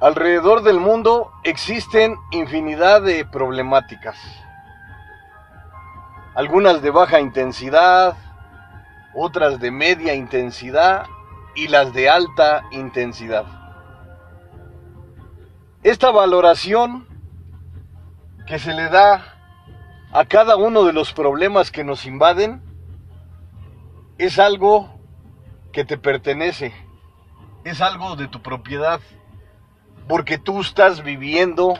Alrededor del mundo existen infinidad de problemáticas. Algunas de baja intensidad, otras de media intensidad y las de alta intensidad. Esta valoración que se le da a cada uno de los problemas que nos invaden es algo que te pertenece, es algo de tu propiedad porque tú estás viviendo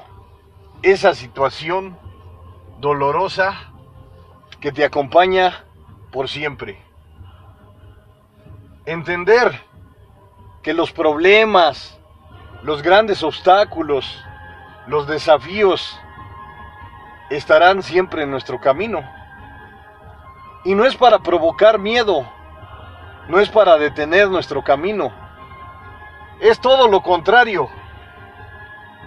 esa situación dolorosa que te acompaña por siempre. Entender que los problemas, los grandes obstáculos, los desafíos estarán siempre en nuestro camino. Y no es para provocar miedo, no es para detener nuestro camino, es todo lo contrario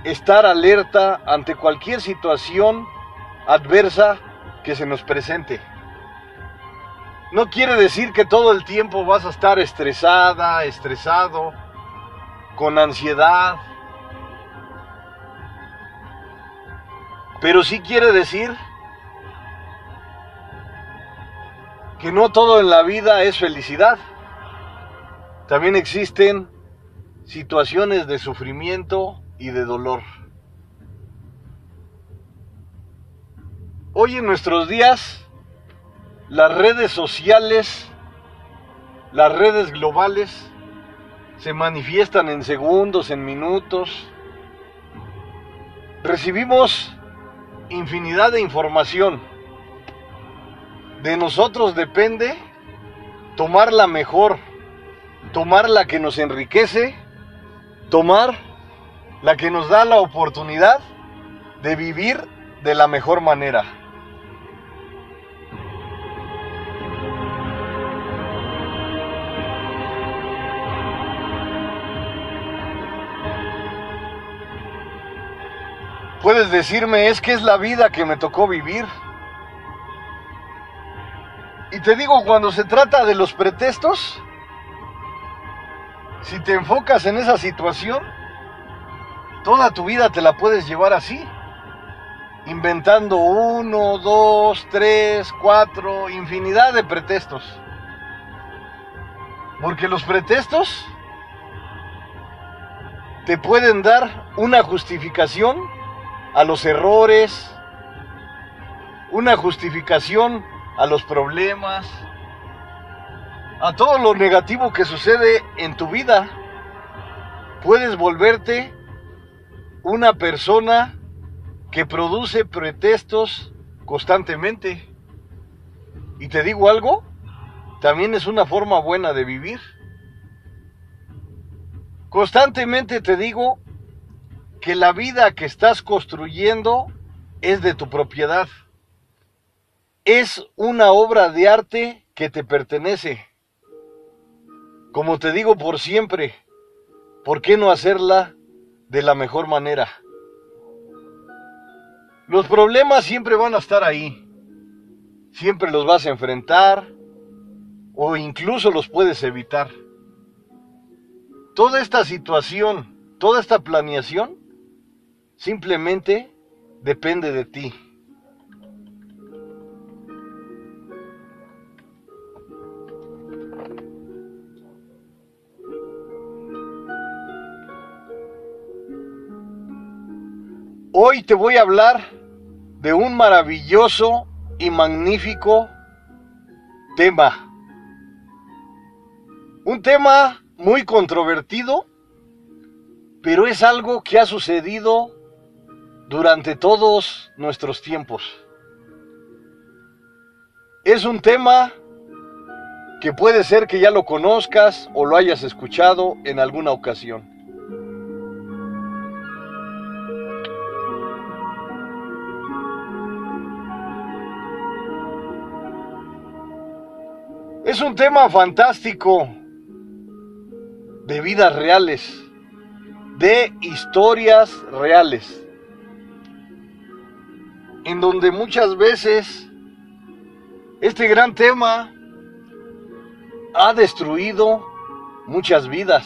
estar alerta ante cualquier situación adversa que se nos presente. No quiere decir que todo el tiempo vas a estar estresada, estresado, con ansiedad. Pero sí quiere decir que no todo en la vida es felicidad. También existen situaciones de sufrimiento, y de dolor. Hoy en nuestros días, las redes sociales, las redes globales, se manifiestan en segundos, en minutos. Recibimos infinidad de información. De nosotros depende tomar la mejor, tomar la que nos enriquece, tomar la que nos da la oportunidad de vivir de la mejor manera. Puedes decirme, es que es la vida que me tocó vivir. Y te digo, cuando se trata de los pretextos, si te enfocas en esa situación, Toda tu vida te la puedes llevar así, inventando uno, dos, tres, cuatro, infinidad de pretextos. Porque los pretextos te pueden dar una justificación a los errores, una justificación a los problemas, a todo lo negativo que sucede en tu vida. Puedes volverte una persona que produce pretextos constantemente. Y te digo algo, también es una forma buena de vivir. Constantemente te digo que la vida que estás construyendo es de tu propiedad. Es una obra de arte que te pertenece. Como te digo por siempre, ¿por qué no hacerla de la mejor manera. Los problemas siempre van a estar ahí. Siempre los vas a enfrentar o incluso los puedes evitar. Toda esta situación, toda esta planeación, simplemente depende de ti. Hoy te voy a hablar de un maravilloso y magnífico tema. Un tema muy controvertido, pero es algo que ha sucedido durante todos nuestros tiempos. Es un tema que puede ser que ya lo conozcas o lo hayas escuchado en alguna ocasión. Es un tema fantástico de vidas reales, de historias reales, en donde muchas veces este gran tema ha destruido muchas vidas.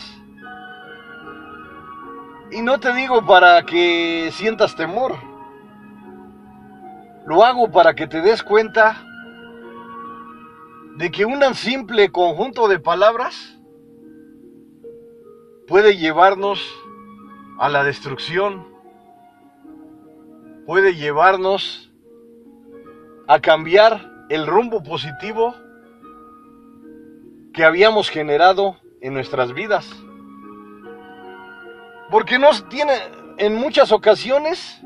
Y no te digo para que sientas temor. Lo hago para que te des cuenta de que un simple conjunto de palabras puede llevarnos a la destrucción, puede llevarnos a cambiar el rumbo positivo que habíamos generado en nuestras vidas. Porque nos tiene, en muchas ocasiones,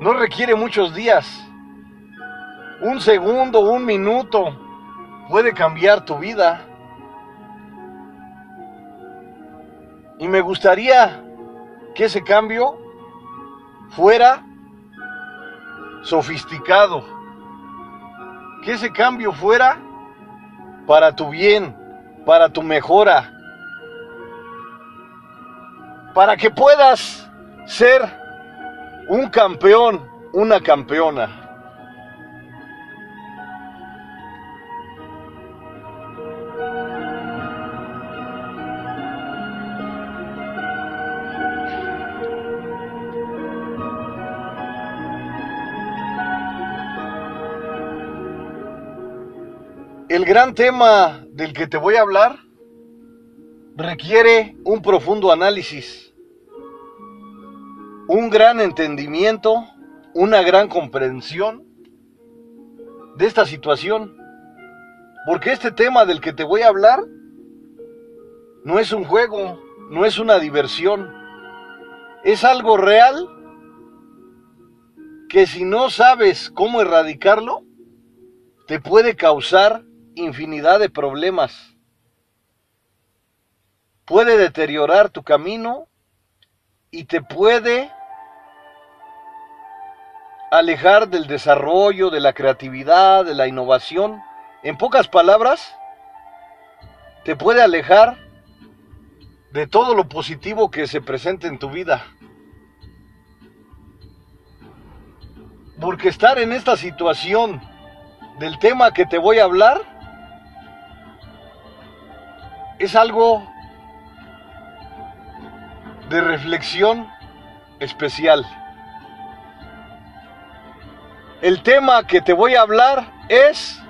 no requiere muchos días. Un segundo, un minuto puede cambiar tu vida. Y me gustaría que ese cambio fuera sofisticado. Que ese cambio fuera para tu bien, para tu mejora, para que puedas ser un campeón, una campeona. El gran tema del que te voy a hablar requiere un profundo análisis, un gran entendimiento, una gran comprensión de esta situación. Porque este tema del que te voy a hablar no es un juego, no es una diversión, es algo real que si no sabes cómo erradicarlo, te puede causar infinidad de problemas puede deteriorar tu camino y te puede alejar del desarrollo, de la creatividad, de la innovación. En pocas palabras, te puede alejar de todo lo positivo que se presente en tu vida. Porque estar en esta situación del tema que te voy a hablar es algo de reflexión especial. El tema que te voy a hablar es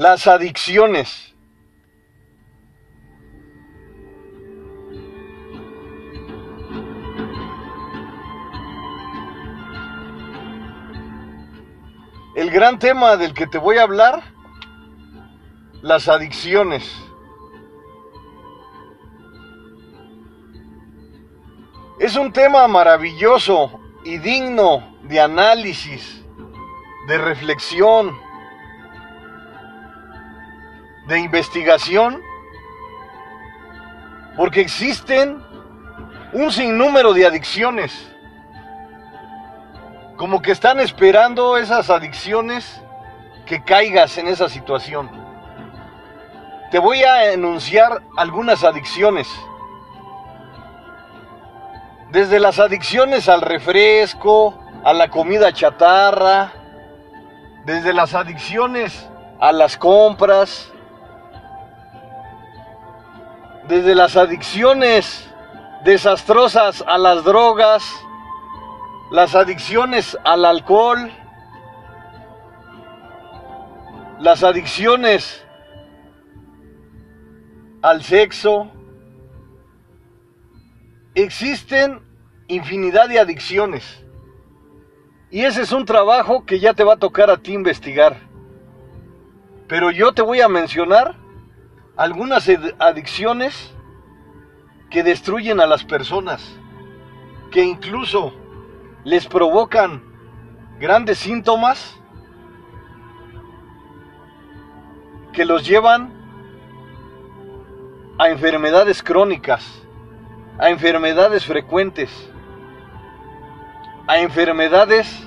Las adicciones. El gran tema del que te voy a hablar, las adicciones. Es un tema maravilloso y digno de análisis, de reflexión de investigación, porque existen un sinnúmero de adicciones, como que están esperando esas adicciones que caigas en esa situación. Te voy a enunciar algunas adicciones. Desde las adicciones al refresco, a la comida chatarra, desde las adicciones a las compras, desde las adicciones desastrosas a las drogas, las adicciones al alcohol, las adicciones al sexo. Existen infinidad de adicciones. Y ese es un trabajo que ya te va a tocar a ti investigar. Pero yo te voy a mencionar algunas adicciones que destruyen a las personas, que incluso les provocan grandes síntomas que los llevan a enfermedades crónicas, a enfermedades frecuentes, a enfermedades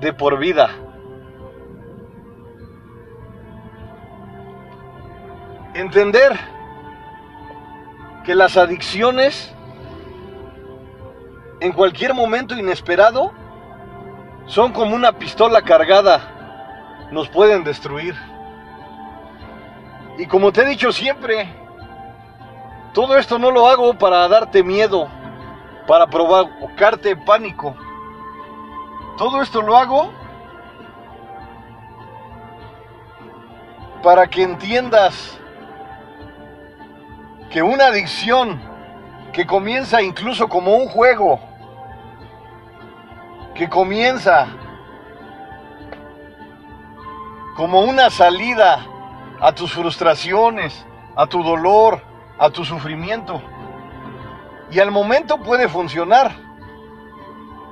de por vida. Entender que las adicciones en cualquier momento inesperado son como una pistola cargada, nos pueden destruir. Y como te he dicho siempre, todo esto no lo hago para darte miedo, para provocarte pánico. Todo esto lo hago para que entiendas que una adicción que comienza incluso como un juego, que comienza como una salida a tus frustraciones, a tu dolor, a tu sufrimiento. Y al momento puede funcionar.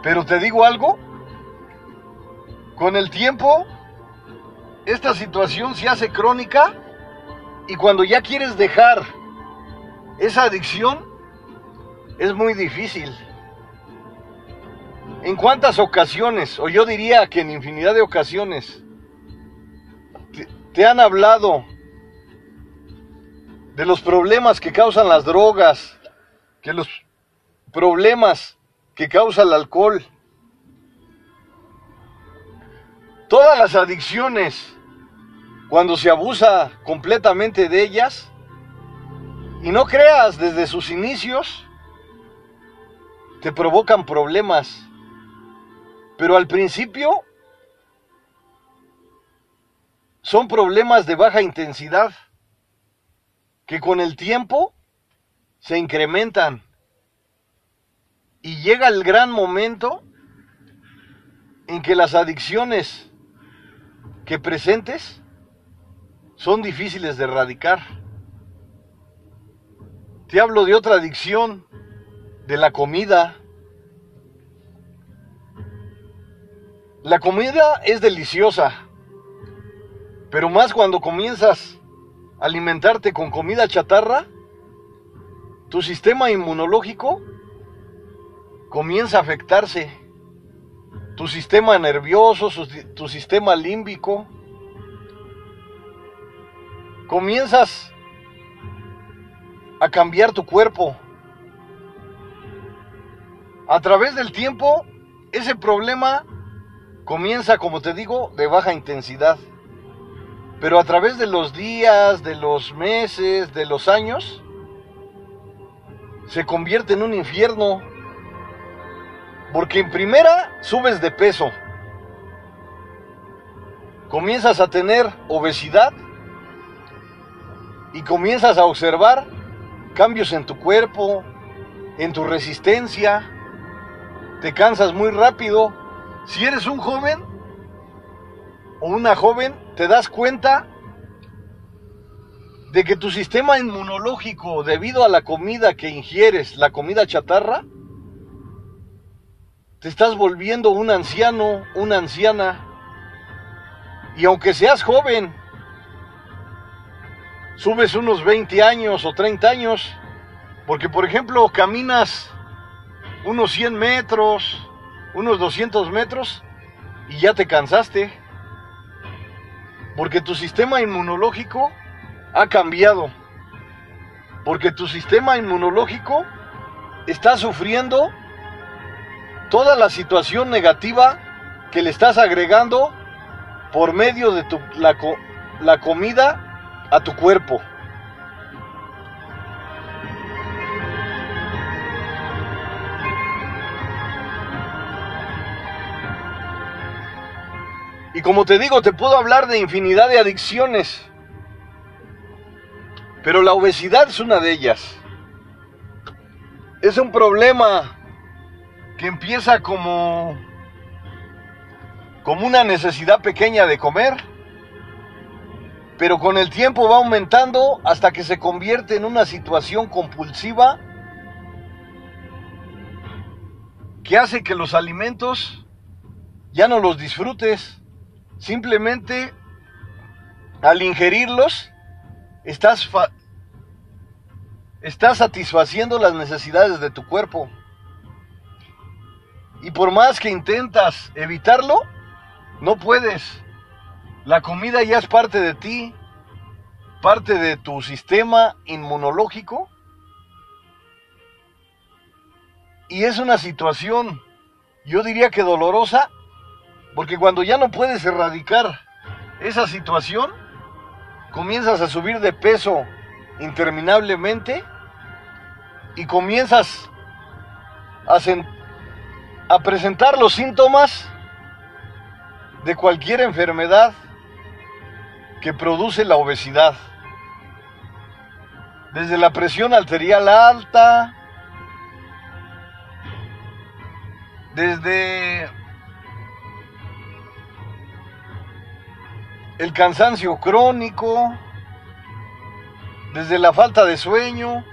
Pero te digo algo, con el tiempo esta situación se hace crónica y cuando ya quieres dejar esa adicción es muy difícil. ¿En cuántas ocasiones, o yo diría que en infinidad de ocasiones, te, te han hablado de los problemas que causan las drogas, que los problemas que causa el alcohol. Todas las adicciones, cuando se abusa completamente de ellas, y no creas desde sus inicios, te provocan problemas. Pero al principio son problemas de baja intensidad que con el tiempo se incrementan y llega el gran momento en que las adicciones que presentes son difíciles de erradicar. Te hablo de otra adicción, de la comida. La comida es deliciosa, pero más cuando comienzas alimentarte con comida chatarra, tu sistema inmunológico comienza a afectarse. Tu sistema nervioso, tu sistema límbico. Comienzas a cambiar tu cuerpo. A través del tiempo, ese problema comienza, como te digo, de baja intensidad. Pero a través de los días, de los meses, de los años, se convierte en un infierno. Porque en primera subes de peso. Comienzas a tener obesidad y comienzas a observar cambios en tu cuerpo, en tu resistencia. Te cansas muy rápido. Si eres un joven o una joven, te das cuenta de que tu sistema inmunológico, debido a la comida que ingieres, la comida chatarra, te estás volviendo un anciano, una anciana. Y aunque seas joven, subes unos 20 años o 30 años, porque por ejemplo caminas unos 100 metros, unos 200 metros y ya te cansaste. Porque tu sistema inmunológico ha cambiado. Porque tu sistema inmunológico está sufriendo toda la situación negativa que le estás agregando por medio de tu, la, la comida a tu cuerpo. Y como te digo, te puedo hablar de infinidad de adicciones. Pero la obesidad es una de ellas. Es un problema que empieza como como una necesidad pequeña de comer, pero con el tiempo va aumentando hasta que se convierte en una situación compulsiva que hace que los alimentos ya no los disfrutes, simplemente al ingerirlos, estás, estás satisfaciendo las necesidades de tu cuerpo. Y por más que intentas evitarlo, no puedes. La comida ya es parte de ti, parte de tu sistema inmunológico. Y es una situación, yo diría que dolorosa, porque cuando ya no puedes erradicar esa situación, comienzas a subir de peso interminablemente y comienzas a, presentar los síntomas de cualquier enfermedad que produce la obesidad. Desde la presión arterial alta, desde el cansancio crónico, desde la falta de sueño,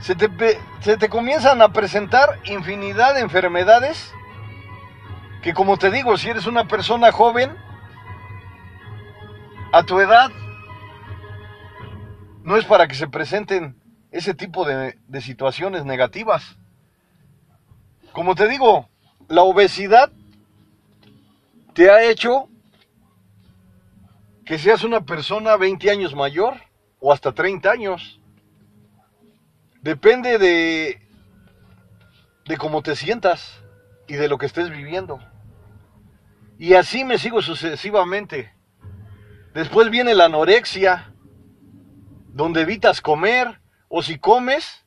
se te, comienzan a presentar infinidad de enfermedades que como te digo, si eres una persona joven, a tu edad, no es para que se presenten ese tipo de, de situaciones negativas. Como te digo, la obesidad te ha hecho que seas una persona 20 años mayor o hasta 30 años. Depende de, de cómo te sientas y de lo que estés viviendo. Y así me sigo sucesivamente. Después viene la anorexia, donde evitas comer, o si comes,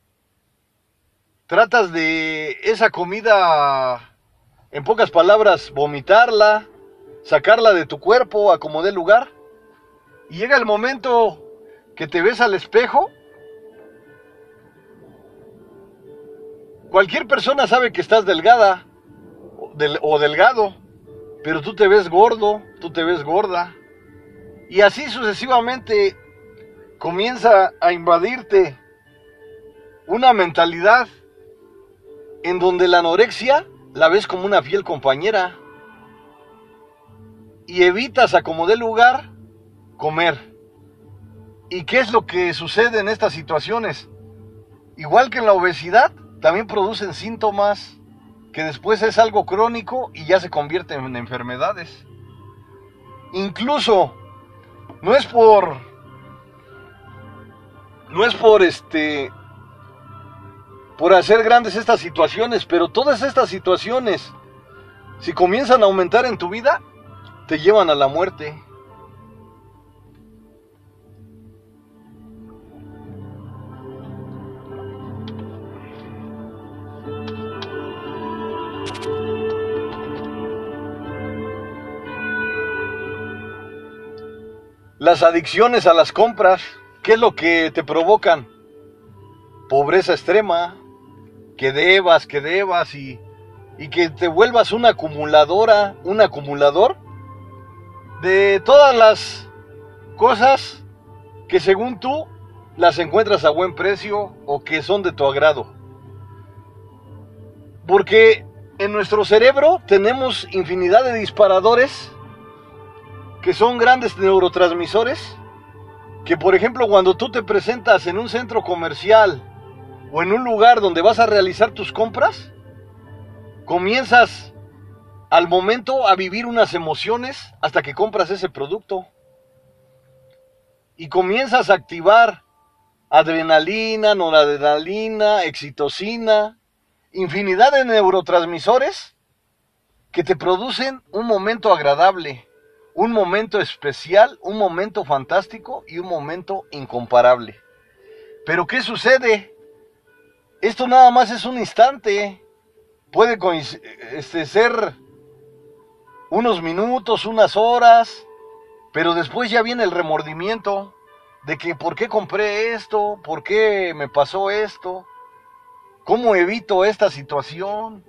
tratas de esa comida, en pocas palabras, vomitarla, sacarla de tu cuerpo a como dé lugar. Y llega el momento que te ves al espejo, cualquier persona sabe que estás delgada o delgado, pero tú te ves gordo, tú te ves gorda. Y así sucesivamente comienza a invadirte una mentalidad en donde la anorexia la ves como una fiel compañera y evitas a como dé lugar comer. ¿Y qué es lo que sucede en estas situaciones? Igual que en la obesidad, también producen síntomas que después es algo crónico y ya se convierte en enfermedades. Incluso, no es por, no es por este, por hacer grandes estas situaciones, pero todas estas situaciones, si comienzan a aumentar en tu vida, te llevan a la muerte. Las adicciones a las compras, ¿qué es lo que te provocan? Pobreza extrema, que debas, que debas y, y que te vuelvas una acumuladora, un acumulador de todas las cosas que según tú las encuentras a buen precio o que son de tu agrado. Porque en nuestro cerebro tenemos infinidad de disparadores que son grandes neurotransmisores, que por ejemplo cuando tú te presentas en un centro comercial o en un lugar donde vas a realizar tus compras, comienzas al momento a vivir unas emociones hasta que compras ese producto. Y comienzas a activar adrenalina, noradrenalina, excitocina, infinidad de neurotransmisores que te producen un momento agradable un momento especial, un momento fantástico y un momento incomparable. Pero ¿qué sucede? Esto nada más es un instante. Puede este, ser unos minutos, unas horas, pero después ya viene el remordimiento de que ¿por qué compré esto? ¿Por qué me pasó esto? ¿Cómo evito esta situación?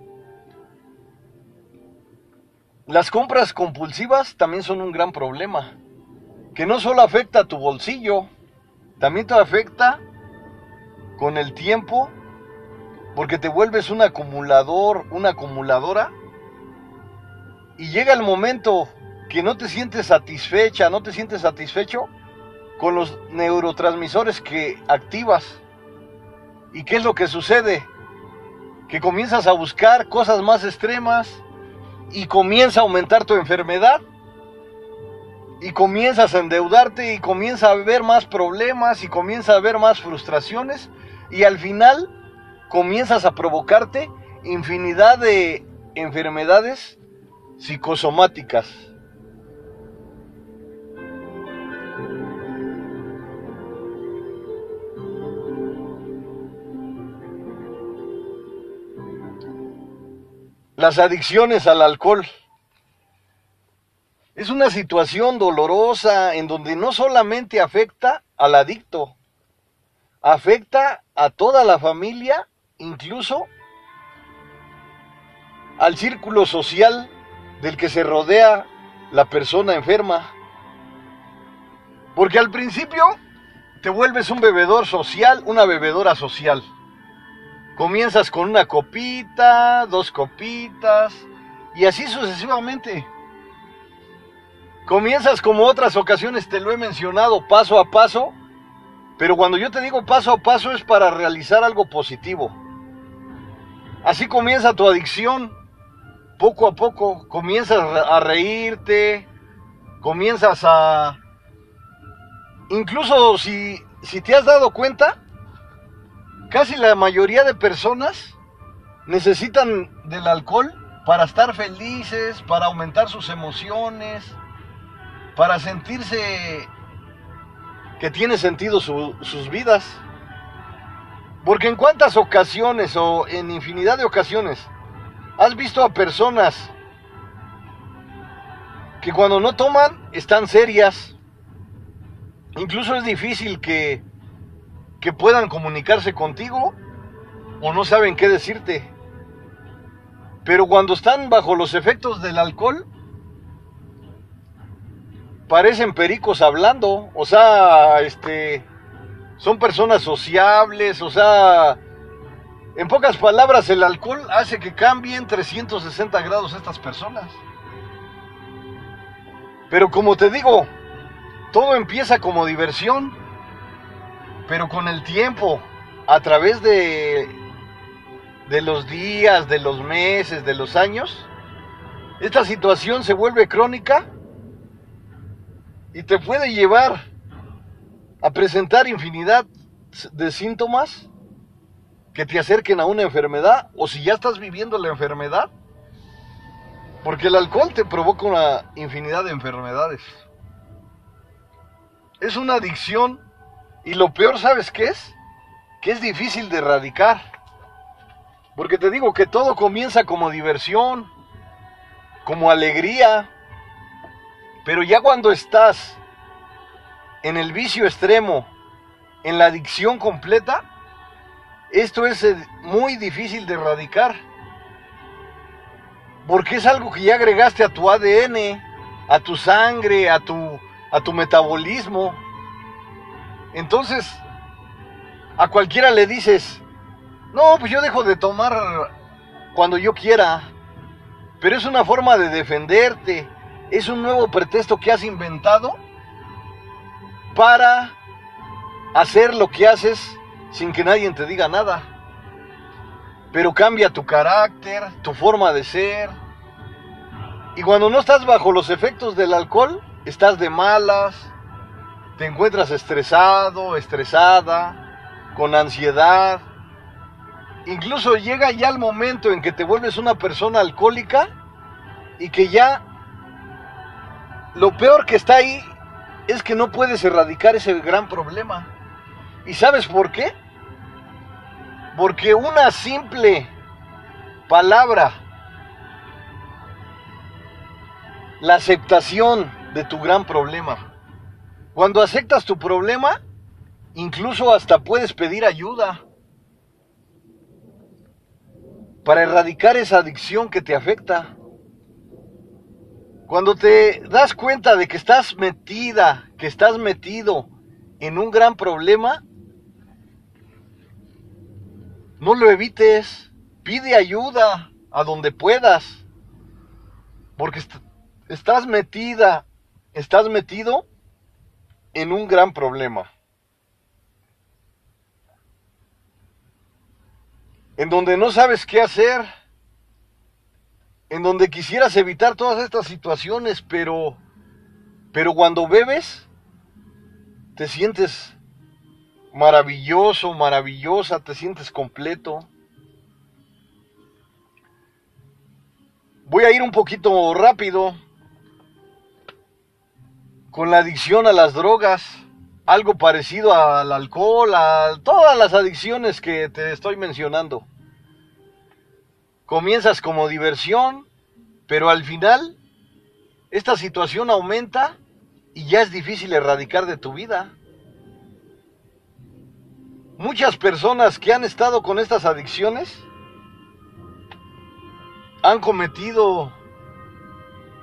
Las compras compulsivas también son un gran problema, que no solo afecta a tu bolsillo, también te afecta con el tiempo, porque te vuelves un acumulador, una acumuladora, y llega el momento que no te sientes satisfecha, no te sientes satisfecho, con los neurotransmisores que activas. ¿Y qué es lo que sucede? Que comienzas a buscar cosas más extremas y comienza a aumentar tu enfermedad y comienzas a endeudarte y comienza a haber más problemas y comienza a haber más frustraciones y al final comienzas a provocarte infinidad de enfermedades psicosomáticas. Las adicciones al alcohol. Es una situación dolorosa en donde no solamente afecta al adicto, afecta a toda la familia, incluso al círculo social del que se rodea la persona enferma. Porque al principio te vuelves un bebedor social, una bebedora social. Comienzas con una copita, dos copitas, y así sucesivamente. Comienzas como otras ocasiones te lo he mencionado, paso a paso, pero cuando yo te digo paso a paso es para realizar algo positivo. Así comienza tu adicción poco a poco comienzas a reírte, comienzas a... Incluso si, si te has dado cuenta, casi la mayoría de personas necesitan del alcohol para estar felices, para aumentar sus emociones, para sentirse que tiene sentido sus vidas. Porque en cuántas ocasiones o en infinidad de ocasiones ¿Has visto a personas que cuando no toman están serias? Incluso es difícil que, que puedan comunicarse contigo o no saben qué decirte. Pero cuando están bajo los efectos del alcohol, parecen pericos hablando, o sea, este, son personas sociables, o sea, en pocas palabras, el alcohol hace que cambien 360 grados estas personas. Pero como te digo, todo empieza como diversión, pero con el tiempo, a través de, de los días, de los meses, de los años, esta situación se vuelve crónica y te puede llevar a presentar infinidad de síntomas que te acerquen a una enfermedad o si ya estás viviendo la enfermedad. Porque el alcohol te provoca una infinidad de enfermedades. Es una adicción y lo peor, ¿sabes qué es? Que es difícil de erradicar. Porque te digo que todo comienza como diversión, como alegría. Pero ya cuando estás en el vicio extremo, en la adicción completa, esto es eh, muy difícil de erradicar. Porque es algo que ya agregaste a tu ADN, a tu sangre, a tu, a tu metabolismo. Entonces, a cualquiera le dices, no, pues yo dejo de tomar cuando yo quiera. Pero es una forma de defenderte. Es un nuevo pretexto que has inventado para hacer lo que haces sin que nadie te diga nada. Pero cambia tu carácter, tu forma de ser. Y cuando no estás bajo los efectos del alcohol, estás de malas, te encuentras estresado, estresada, con ansiedad. Incluso llega ya el momento en que te vuelves una persona alcohólica y que ya lo peor que está ahí es que no puedes erradicar ese gran problema. ¿Y sabes por qué? Porque una simple palabra, la aceptación de tu gran problema. Cuando aceptas tu problema, incluso hasta puedes pedir ayuda para erradicar esa adicción que te afecta. Cuando te das cuenta de que estás metida, que estás metido en un gran problema, no lo evites. Pide ayuda a donde puedas. Porque estás metida, estás metido en un gran problema. En donde no sabes qué hacer, en donde quisieras evitar todas estas situaciones, pero pero cuando bebes te sientes maravilloso, maravillosa, te sientes completo. Voy a ir un poquito rápido con la adicción a las drogas, algo parecido al alcohol, a todas las adicciones que te estoy mencionando. Comienzas como diversión, pero al final esta situación aumenta y ya es difícil erradicar de tu vida. Muchas personas que han estado con estas adicciones han cometido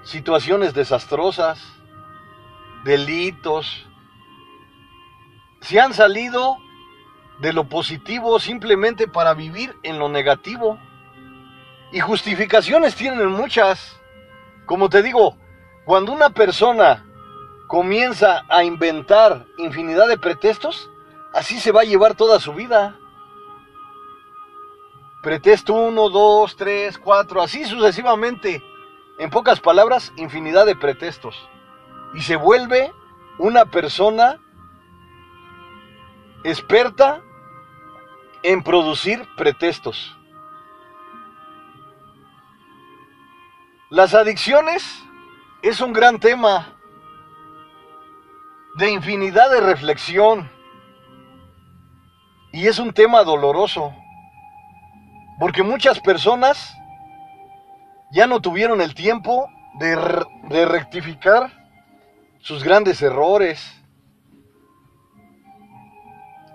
situaciones desastrosas, delitos, se han salido de lo positivo simplemente para vivir en lo negativo. Y justificaciones tienen muchas. Como te digo, cuando una persona comienza a inventar infinidad de pretextos, así se va a llevar toda su vida. Pretexto 1, 2, 3, 4, así sucesivamente. En pocas palabras, infinidad de pretextos y se vuelve una persona experta en producir pretextos. Las adicciones es un gran tema de infinidad de reflexión y es un tema doloroso porque muchas personas ya no tuvieron el tiempo de, de rectificar sus grandes errores.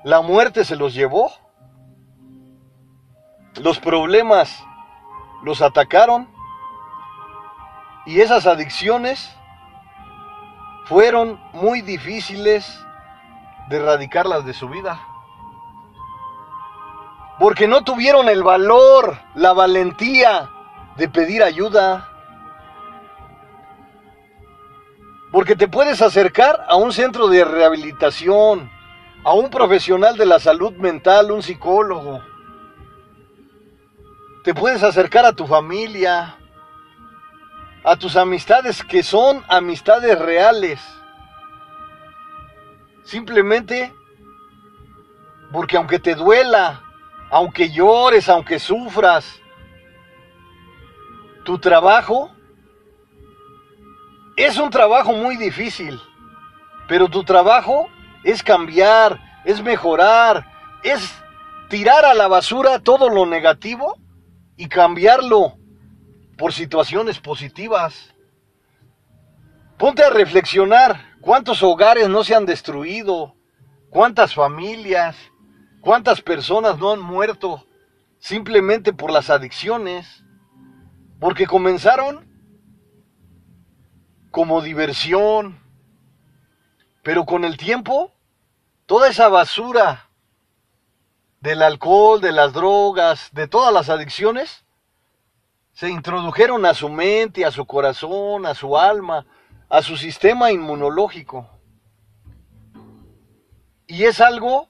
La muerte se los llevó. Los problemas los atacaron. Y esas adicciones fueron muy difíciles de erradicarlas de su vida. Porque no tuvieron el valor, la valentía de pedir ayuda. Porque te puedes acercar a un centro de rehabilitación, a un profesional de la salud mental, un psicólogo. Te puedes acercar a tu familia, a tus amistades que son amistades reales. Simplemente porque aunque te duela, aunque llores, aunque sufras, tu trabajo es un trabajo muy difícil, pero tu trabajo es cambiar, es mejorar, es tirar a la basura todo lo negativo y cambiarlo por situaciones positivas. Ponte a reflexionar cuántos hogares no se han destruido, cuántas familias, cuántas personas no han muerto simplemente por las adicciones, porque comenzaron como diversión. Pero con el tiempo, toda esa basura del alcohol, de las drogas, de todas las adicciones, se introdujeron a su mente, a su corazón, a su alma, a su sistema inmunológico. Y es algo,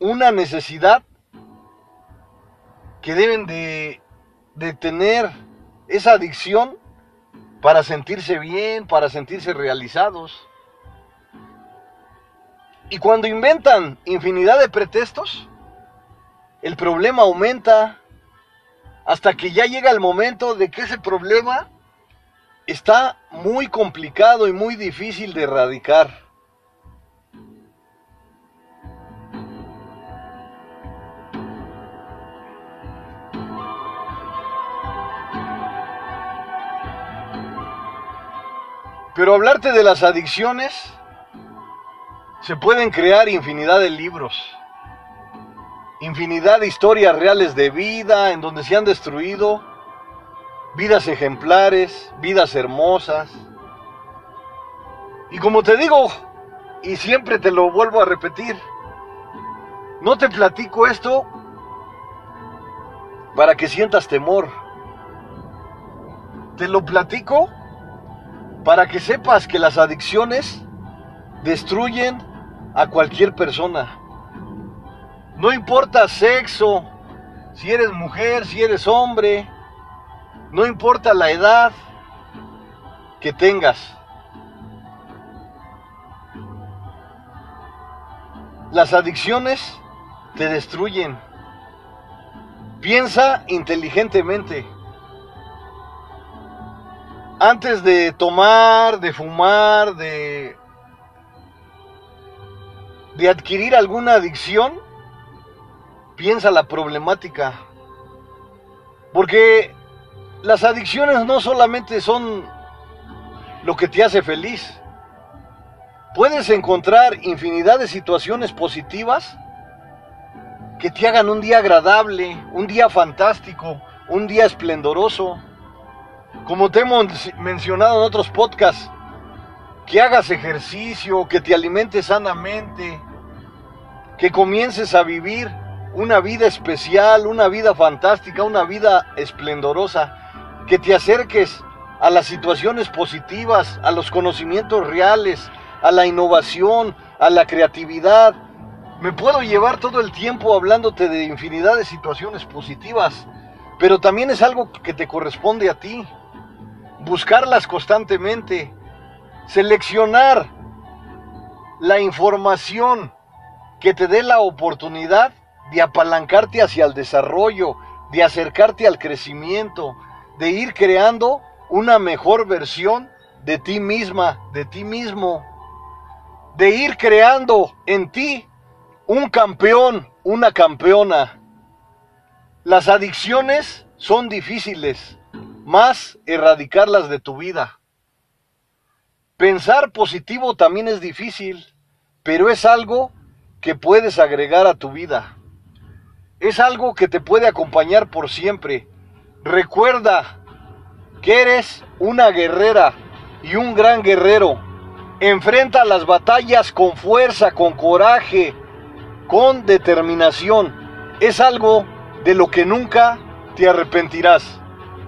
una necesidad que deben de, tener esa adicción para sentirse bien, para sentirse realizados. Y cuando inventan infinidad de pretextos, el problema aumenta hasta que ya llega el momento de que ese problema está muy complicado y muy difícil de erradicar. Pero hablarte de las adicciones, se pueden crear infinidad de libros, infinidad de historias reales de vida en donde se han destruido vidas ejemplares, vidas hermosas. Y como te digo, y siempre te lo vuelvo a repetir, no te platico esto para que sientas temor. Te lo platico para que sepas que las adicciones destruyen a cualquier persona. No importa sexo, si eres mujer, si eres hombre, no importa la edad que tengas. Las adicciones te destruyen. Piensa inteligentemente. Antes de tomar, de fumar, de, de adquirir alguna adicción, piensa la problemática. Porque las adicciones no solamente son lo que te hace feliz. Puedes encontrar infinidad de situaciones positivas que te hagan un día agradable, un día fantástico, un día esplendoroso. Como te hemos mencionado en otros podcasts, que hagas ejercicio, que te alimentes sanamente, que comiences a vivir una vida especial, una vida fantástica, una vida esplendorosa, que te acerques a las situaciones positivas, a los conocimientos reales, a la innovación, a la creatividad. Me puedo llevar todo el tiempo hablándote de infinidad de situaciones positivas, pero también es algo que te corresponde a ti. Buscarlas constantemente, seleccionar la información que te dé la oportunidad de apalancarte hacia el desarrollo, de acercarte al crecimiento, de ir creando una mejor versión de ti misma, de ti mismo, de ir creando en ti un campeón, una campeona. Las adicciones son difíciles, más erradicarlas de tu vida. Pensar positivo también es difícil, pero es algo que puedes agregar a tu vida. Es algo que te puede acompañar por siempre. Recuerda que eres una guerrera y un gran guerrero. Enfrenta las batallas con fuerza, con coraje, con determinación. Es algo de lo que nunca te arrepentirás.